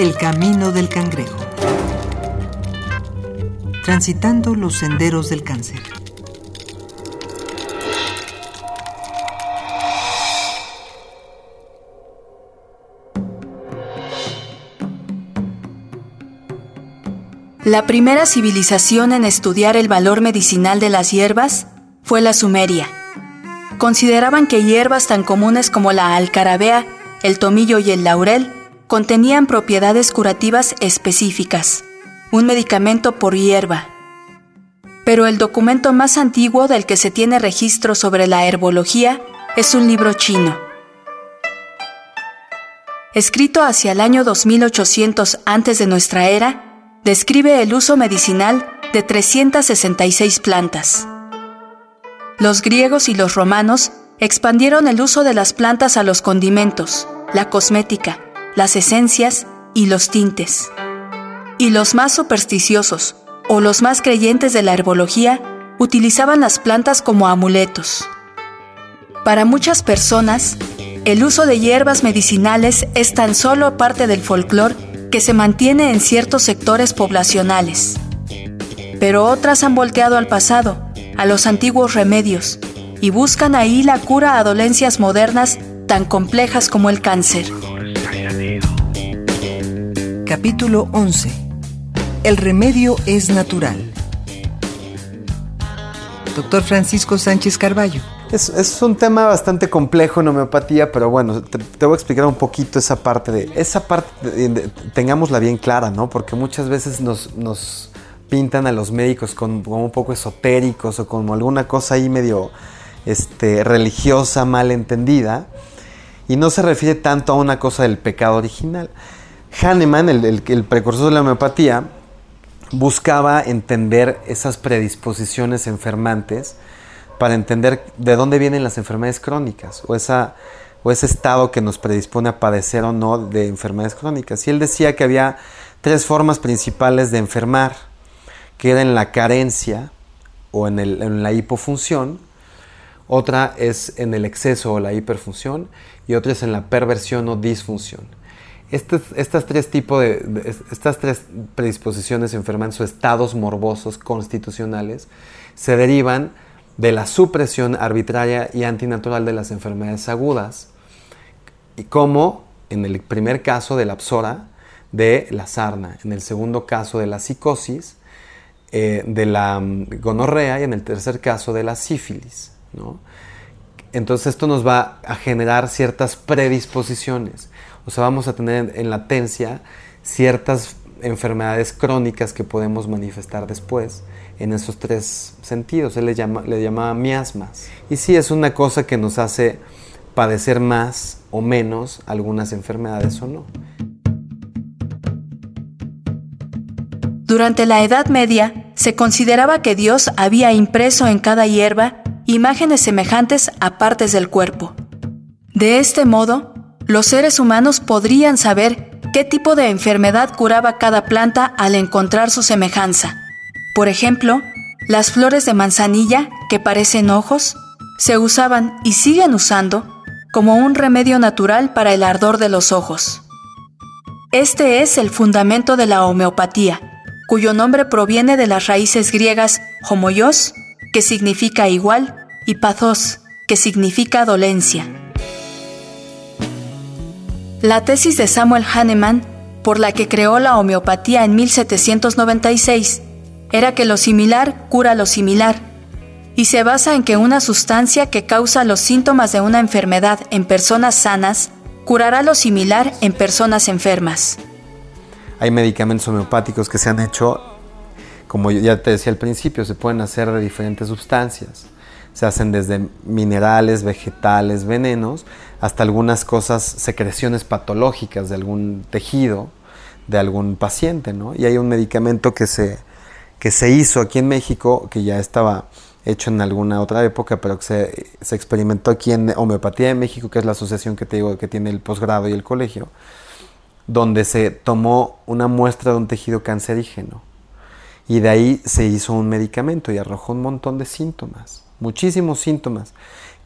El camino del cangrejo. Transitando los senderos del cáncer. La primera civilización en estudiar el valor medicinal de las hierbas fue la sumeria. Consideraban que hierbas tan comunes como la alcarabea, el tomillo y el laurel contenían propiedades curativas específicas, un medicamento por hierba. Pero el documento más antiguo del que se tiene registro sobre la herbología es un libro chino. Escrito hacia el año 2800 antes de nuestra era, describe el uso medicinal de 366 plantas. Los griegos y los romanos expandieron el uso de las plantas a los condimentos, la cosmética, las esencias y los tintes. Y los más supersticiosos o los más creyentes de la herbología utilizaban las plantas como amuletos. Para muchas personas, el uso de hierbas medicinales es tan solo parte del folclore que se mantiene en ciertos sectores poblacionales. Pero otras han volteado al pasado, a los antiguos remedios, y buscan ahí la cura a dolencias modernas tan complejas como el cáncer. Capítulo 11. El remedio es natural. Doctor Francisco Sánchez Carballo. Es, un tema bastante complejo en homeopatía, pero bueno, te, voy a explicar un poquito esa parte de. Esa parte, tengámosla bien clara, ¿no? Porque muchas veces nos, pintan a los médicos como un poco esotéricos o como alguna cosa ahí medio este, religiosa, mal entendida, y no se refiere tanto a una cosa del pecado original. Hahnemann, el, el, precursor de la homeopatía, buscaba entender esas predisposiciones enfermantes para entender de dónde vienen las enfermedades crónicas o, esa, o ese estado que nos predispone a padecer o no de enfermedades crónicas. Y él decía que había tres formas principales de enfermar, que era en la carencia o en, el, en la hipofunción, otra es en el exceso o la hiperfunción y otra es en la perversión o disfunción. Estas, tres tipos de, estas tres predisposiciones enfermantes o estados morbosos constitucionales se derivan de la supresión arbitraria y antinatural de las enfermedades agudas, y como en el primer caso de la psora, de la sarna, en el segundo caso de la psicosis, eh, de la mm, gonorrea y en el tercer caso de la sífilis. Entonces esto nos va a generar ciertas predisposiciones. O sea, vamos a tener en latencia ciertas enfermedades crónicas que podemos manifestar después en esos tres sentidos. Él le, llama, le llamaba miasmas. Y sí, es una cosa que nos hace padecer más o menos algunas enfermedades o no. Durante la Edad Media se consideraba que Dios había impreso en cada hierba imágenes semejantes a partes del cuerpo. De este modo, los seres humanos podrían saber qué tipo de enfermedad curaba cada planta al encontrar su semejanza. Por ejemplo, las flores de manzanilla, que parecen ojos, se usaban y siguen usando como un remedio natural para el ardor de los ojos. Este es el fundamento de la homeopatía, cuyo nombre proviene de las raíces griegas homoios, que significa igual, y pathos, que significa dolencia. La tesis de Samuel Hahnemann, por la que creó la homeopatía en 1796, era que lo similar cura lo similar, y se basa en que una sustancia que causa los síntomas de una enfermedad en personas sanas curará lo similar en personas enfermas. Hay medicamentos homeopáticos que se han hecho, como ya te decía al principio, se pueden hacer de diferentes sustancias. Se hacen desde minerales, vegetales, venenos, hasta algunas cosas, secreciones patológicas de algún tejido, de algún paciente, ¿no? Y hay un medicamento que se, que se hizo aquí en México, que ya estaba hecho en alguna otra época, pero que se, se experimentó aquí en Homeopatía de México, que es la asociación que te digo que tiene el posgrado y el colegio, donde se tomó una muestra de un tejido cancerígeno. Y de ahí se hizo un medicamento y arrojó un montón de síntomas, muchísimos síntomas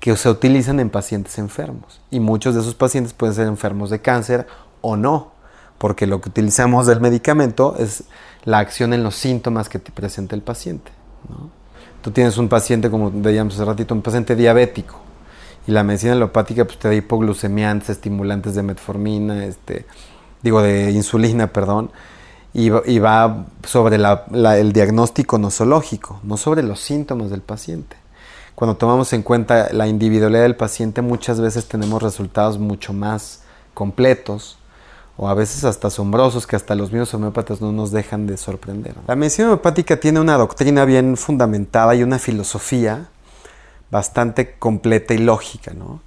que se utilizan en pacientes enfermos. Y muchos de esos pacientes pueden ser enfermos de cáncer o no. porque lo que utilizamos del medicamento es la acción en los síntomas que te presenta el paciente. Tú tienes un paciente, como veíamos hace ratito, un paciente diabético, y la medicina alopática pues, te da hipoglucemiantes, estimulantes de metformina, este, digo, de insulina, perdón, y, va sobre el diagnóstico nosológico, no sobre los síntomas del paciente. Cuando tomamos en cuenta la individualidad del paciente, muchas veces tenemos resultados mucho más completos o a veces hasta asombrosos que hasta los mismos homeópatas no nos dejan de sorprender. La medicina homeopática tiene una doctrina bien fundamentada y una filosofía bastante completa y lógica. ¿no?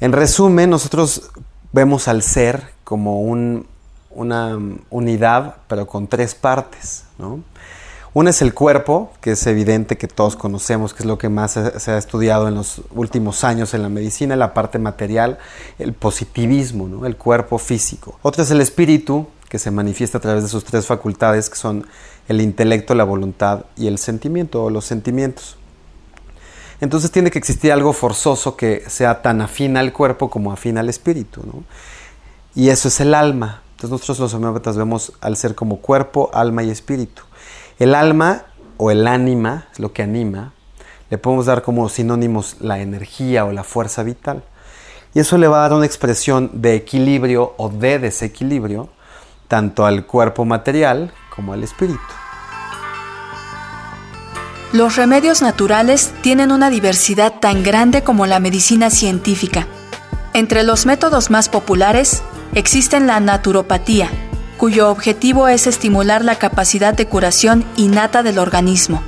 En resumen, nosotros vemos al ser como un, una unidad, pero con tres partes. ¿no? Una es el cuerpo, que es evidente que todos conocemos, que es lo que más se, ha estudiado en los últimos años en la medicina, la parte material, el positivismo, ¿no? el cuerpo físico. Otra es el espíritu, que se manifiesta a través de sus tres facultades, que son el intelecto, la voluntad y el sentimiento o los sentimientos. Entonces tiene que existir algo forzoso que sea tan afín al cuerpo como afín al espíritu. Y eso es el alma. Entonces nosotros los homeópatas vemos al ser como cuerpo, alma y espíritu. El alma o el ánima, es lo que anima, le podemos dar como sinónimos la energía o la fuerza vital. Y eso le va a dar una expresión de equilibrio o de desequilibrio tanto al cuerpo material como al espíritu. Los remedios naturales tienen una diversidad tan grande como la medicina científica. Entre los métodos más populares existen la naturopatía, cuyo objetivo es estimular la capacidad de curación innata del organismo.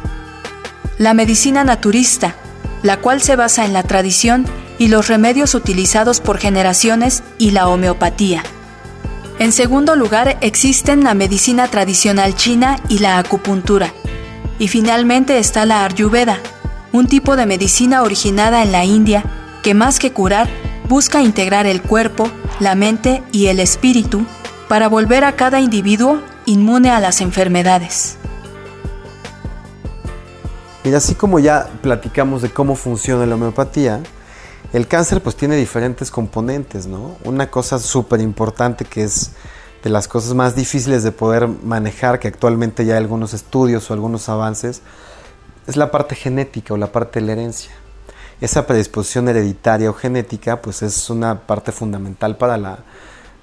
La medicina naturista, la cual se basa en la tradición y los remedios utilizados por generaciones y la homeopatía. En segundo lugar existen la medicina tradicional china y la acupuntura, y finalmente está la Ayurveda, un tipo de medicina originada en la India que más que curar, busca integrar el cuerpo, la mente y el espíritu para volver a cada individuo inmune a las enfermedades. Mira, así como ya platicamos de cómo funciona la homeopatía, el cáncer pues tiene diferentes componentes, ¿no? Una cosa súper importante que es de las cosas más difíciles de poder manejar, que actualmente ya hay algunos estudios o algunos avances, es la parte genética o la parte de la herencia. Esa predisposición hereditaria o genética, pues es una parte fundamental para la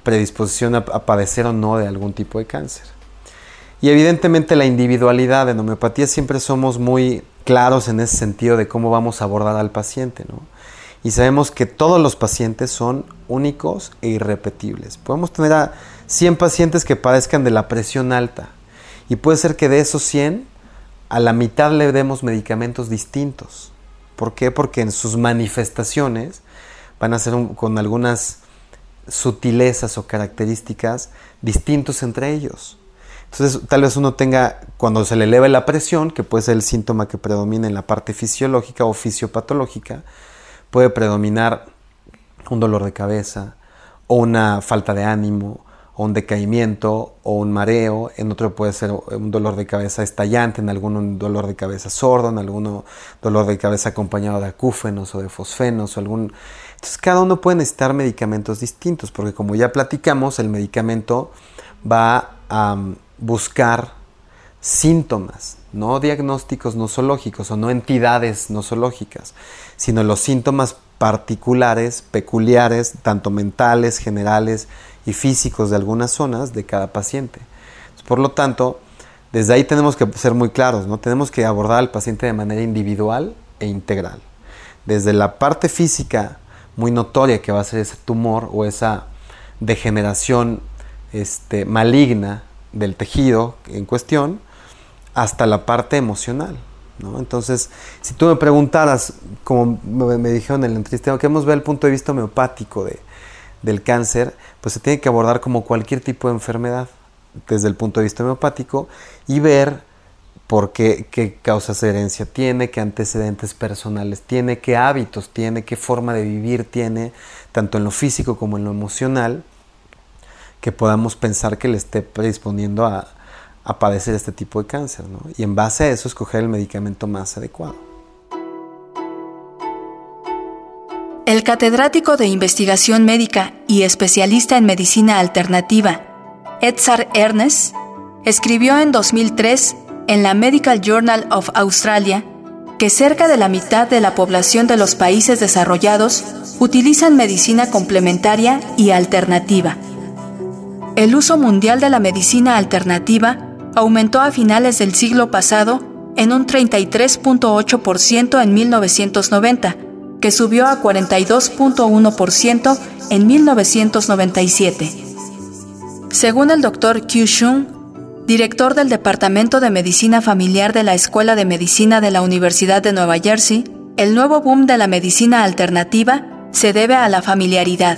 predisposición a, padecer o no de algún tipo de cáncer. Y evidentemente la individualidad en homeopatía siempre somos muy claros en ese sentido de cómo vamos a abordar al paciente. Y sabemos que todos los pacientes son únicos e irrepetibles. Podemos tener a 100 pacientes que padezcan de la presión alta. Y puede ser que de esos 100, a la mitad le demos medicamentos distintos. ¿Por qué? Porque en sus manifestaciones van a ser con algunas sutilezas o características distintos entre ellos. Entonces, tal vez uno tenga, cuando se le eleva la presión, que puede ser el síntoma que predomina en la parte fisiológica o fisiopatológica, puede predominar un dolor de cabeza, o una falta de ánimo, o un decaimiento o un mareo, en otro puede ser un dolor de cabeza estallante, en alguno un dolor de cabeza sordo, en alguno dolor de cabeza acompañado de acúfenos o de fosfenos o algún... Entonces cada uno puede necesitar medicamentos distintos, porque como ya platicamos, el medicamento va a mm, buscar síntomas, no diagnósticos nosológicos o no entidades nosológicas, sino los síntomas particulares, peculiares, tanto mentales, generales y físicos de algunas zonas de cada paciente. Por lo tanto, desde ahí tenemos que ser muy claros, ¿no? Tenemos que abordar al paciente de manera individual e integral. Desde la parte física muy notoria que va a ser ese tumor o esa degeneración este, maligna del tejido en cuestión, hasta la parte emocional. ¿no? Entonces, si tú me preguntaras, como me, dijeron en el entrevistado, queremos ver el punto de vista homeopático de, del cáncer, pues se tiene que abordar como cualquier tipo de enfermedad desde el punto de vista homeopático y ver por qué, qué causas de herencia tiene, qué antecedentes personales tiene, qué hábitos tiene, qué forma de vivir tiene, tanto en lo físico como en lo emocional, que podamos pensar que le esté predisponiendo a, padecer este tipo de cáncer. Y en base a eso escoger el medicamento más adecuado. El catedrático de investigación médica y especialista en medicina alternativa, Edzard Ernest, escribió en 2003 en la Medical Journal of Australia que cerca de la mitad de la población de los países desarrollados utilizan medicina complementaria y alternativa. El uso mundial de la medicina alternativa aumentó a finales del siglo pasado en un 33.8% en 1990, que subió a 42.1% en 1997. Según el Dr. Q. Shun, director del Departamento de Medicina Familiar de la Escuela de Medicina de la Universidad de Nueva Jersey, el nuevo boom de la medicina alternativa se debe a la familiaridad.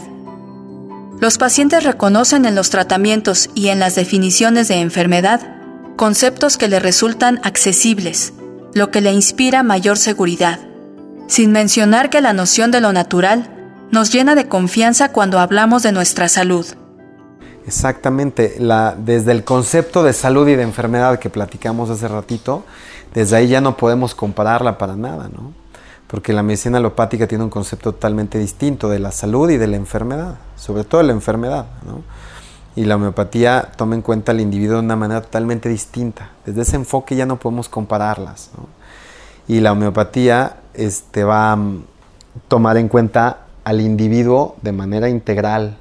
Los pacientes reconocen en los tratamientos y en las definiciones de enfermedad conceptos que le resultan accesibles, lo que le inspira mayor seguridad, sin mencionar que la noción de lo natural nos llena de confianza cuando hablamos de nuestra salud. Exactamente, desde el concepto de salud y de enfermedad que platicamos hace ratito, desde ahí ya no podemos compararla para nada, ¿no? Porque la medicina alopática tiene un concepto totalmente distinto de la salud y de la enfermedad, sobre todo de la enfermedad, ¿no? y la homeopatía toma en cuenta al individuo de una manera totalmente distinta. Desde ese enfoque ya no podemos compararlas. Y la homeopatía este, va a tomar en cuenta al individuo de manera integral,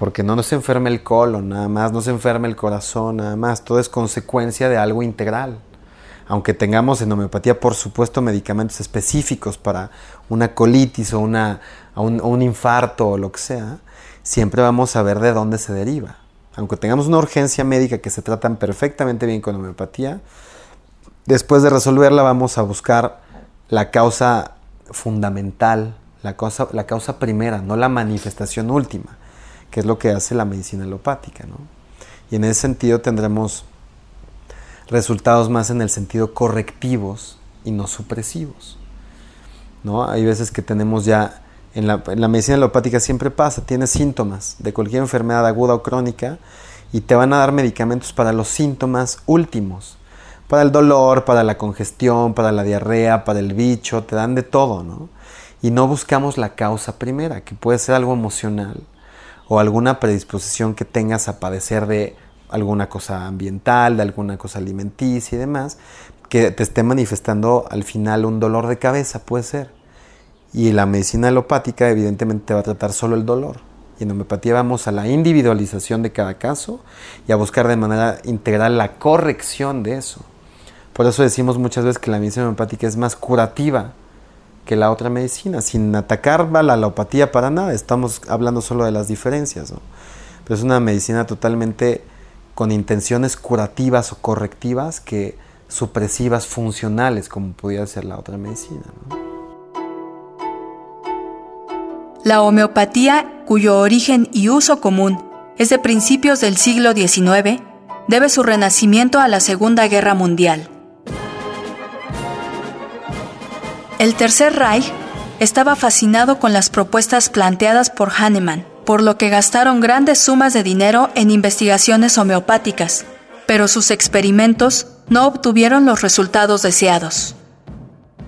porque no nos enferma el colon, nada más, no se enferma el corazón, nada más, todo es consecuencia de algo integral. Aunque tengamos en homeopatía, por supuesto, medicamentos específicos para una colitis o, una, un, un infarto o lo que sea, siempre vamos a ver de dónde se deriva. Aunque tengamos una urgencia médica que se tratan perfectamente bien con homeopatía, después de resolverla vamos a buscar la causa fundamental, la causa, la causa primera, no la manifestación última, que es lo que hace la medicina alopática. Y en ese sentido tendremos resultados más en el sentido correctivos y no supresivos. ¿no? Hay veces que tenemos ya en la, medicina alopática siempre pasa, tienes síntomas de cualquier enfermedad aguda o crónica y te van a dar medicamentos para los síntomas últimos, para el dolor, para la congestión, para la diarrea, para el bicho, te dan de todo, ¿no? Y no buscamos la causa primera, que puede ser algo emocional o alguna predisposición que tengas a padecer de alguna cosa ambiental, de alguna cosa alimenticia y demás, que te esté manifestando al final un dolor de cabeza, puede ser. Y la medicina alopática evidentemente va a tratar solo el dolor. Y en homeopatía vamos a la individualización de cada caso y a buscar de manera integral la corrección de eso. Por eso decimos muchas veces que la medicina homeopática es más curativa que la otra medicina, sin atacar la alopatía para nada, estamos hablando solo de las diferencias. Pero es una medicina totalmente con intenciones curativas o correctivas que supresivas funcionales, como pudiera ser la otra medicina. La homeopatía, cuyo origen y uso común es de principios del siglo XIX, debe su renacimiento a la Segunda Guerra Mundial. El Tercer Reich estaba fascinado con las propuestas planteadas por Hahnemann, por lo que gastaron grandes sumas de dinero en investigaciones homeopáticas, pero sus experimentos no obtuvieron los resultados deseados.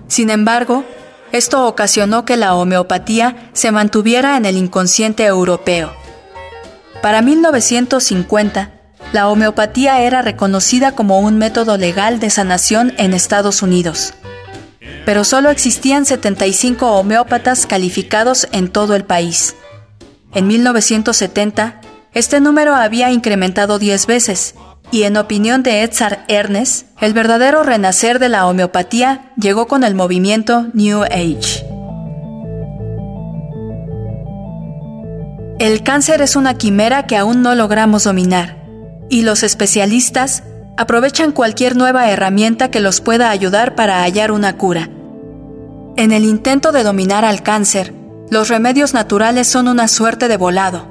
Sin embargo, esto ocasionó que la homeopatía se mantuviera en el inconsciente europeo. Para 1950, la homeopatía era reconocida como un método legal de sanación en Estados Unidos. Pero solo existían 75 homeópatas calificados en todo el país. En 1970, este número había incrementado 10 veces y en opinión de Edzard Ernest, el verdadero renacer de la homeopatía llegó con el movimiento New Age. El cáncer es una quimera que aún no logramos dominar, y los especialistas aprovechan cualquier nueva herramienta que los pueda ayudar para hallar una cura. En el intento de dominar al cáncer, los remedios naturales son una suerte de volado.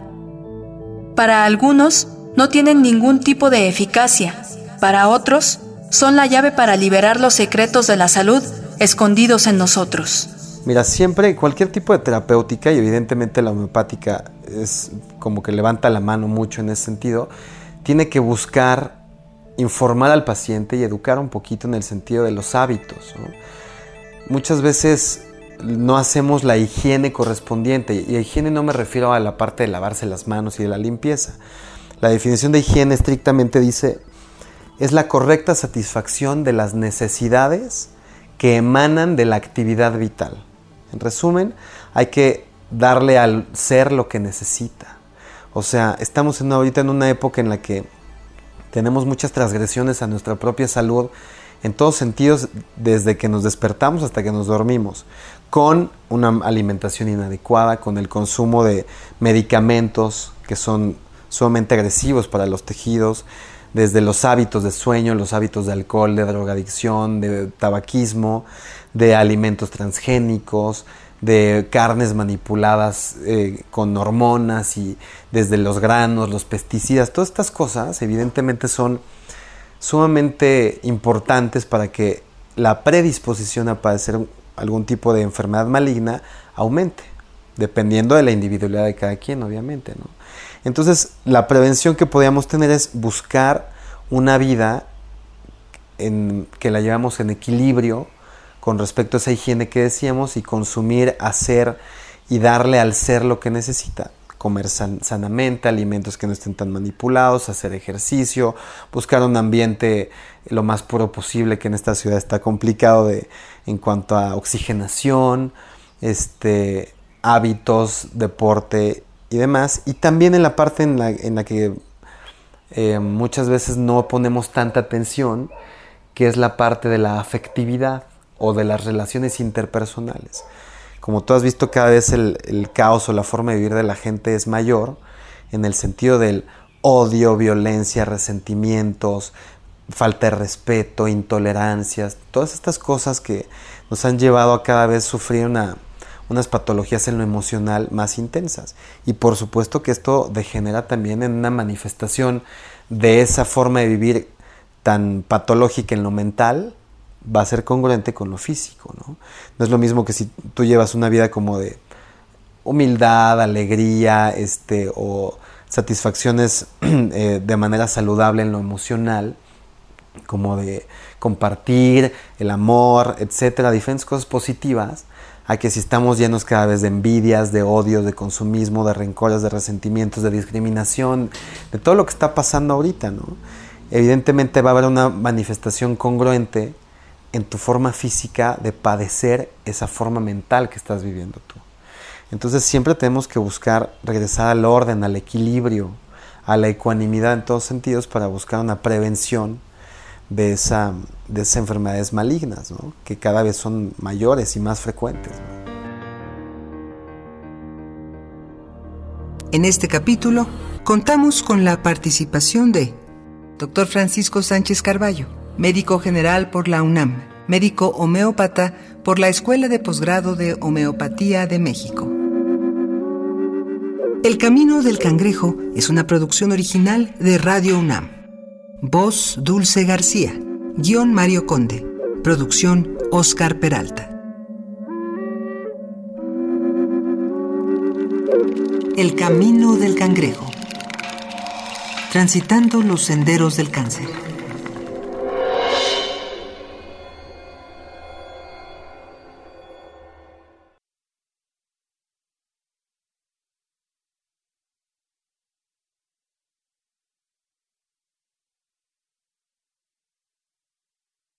Para algunos, no tienen ningún tipo de eficacia. Para otros, son la llave para liberar los secretos de la salud escondidos en nosotros. Mira, siempre cualquier tipo de terapéutica, y evidentemente la homeopática es como que levanta la mano mucho en ese sentido, tiene que buscar informar al paciente y educar un poquito en el sentido de los hábitos. Muchas veces no hacemos la higiene correspondiente, y a higiene no me refiero a la parte de lavarse las manos y de la limpieza, La definición de higiene estrictamente dice, es la correcta satisfacción de las necesidades que emanan de la actividad vital. En resumen, hay que darle al ser lo que necesita. O sea, estamos en ahorita en una época en la que tenemos muchas transgresiones a nuestra propia salud en todos sentidos, desde que nos despertamos hasta que nos dormimos, con una alimentación inadecuada, con el consumo de medicamentos que son sumamente agresivos para los tejidos, desde los hábitos de sueño, los hábitos de alcohol, de drogadicción, de tabaquismo, de alimentos transgénicos, de carnes manipuladas eh, con hormonas y desde los granos, los pesticidas, todas estas cosas evidentemente son sumamente importantes para que la predisposición a padecer algún tipo de enfermedad maligna aumente, dependiendo de la individualidad de cada quien, obviamente. Entonces, la prevención que podríamos tener es buscar una vida en, que la llevamos en equilibrio, con respecto a esa higiene que decíamos y consumir, hacer y darle al ser lo que necesita. Comer sanamente, alimentos que no estén tan manipulados, hacer ejercicio, buscar un ambiente lo más puro posible, que en esta ciudad está complicado de, en cuanto a oxigenación, este, hábitos, deporte y demás. Y también en la parte en la, que eh, muchas veces no ponemos tanta atención, que es la parte de la afectividad o de las relaciones interpersonales. Como tú has visto, cada vez el, caos o la forma de vivir de la gente es mayor en el sentido del odio, violencia, resentimientos, falta de respeto, intolerancias, todas estas cosas que nos han llevado a cada vez sufrir unas patologías en lo emocional más intensas. Y por supuesto que esto degenera también en una manifestación de esa forma de vivir tan patológica en lo mental, va a ser congruente con lo físico, ¿no? Es lo mismo que si tú llevas una vida como de humildad, alegría, este, o satisfacciones eh, de manera saludable en lo emocional, como de compartir, el amor, etcétera, diferentes cosas positivas, a que si estamos llenos cada vez de envidias, de odios, de consumismo, de rencores, de resentimientos, de discriminación, de todo lo que está pasando ahorita, ¿no? Evidentemente va a haber una manifestación congruente en tu forma física de padecer esa forma mental que estás viviendo tú. Entonces siempre tenemos que buscar regresar al orden, al equilibrio, a la ecuanimidad en todos sentidos para buscar una prevención de, esa, de esas enfermedades malignas, que cada vez son mayores y más frecuentes. En este capítulo contamos con la participación de Dr. Francisco Sánchez Carballo, médico general por la UNAM, médico homeópata por la Escuela de Posgrado de Homeopatía de México. El Camino del Cangrejo es una producción original de Radio UNAM. Voz Dulce García. Guión Mario Conde. Producción Oscar Peralta. El Camino del Cangrejo. Transitando los senderos del cáncer.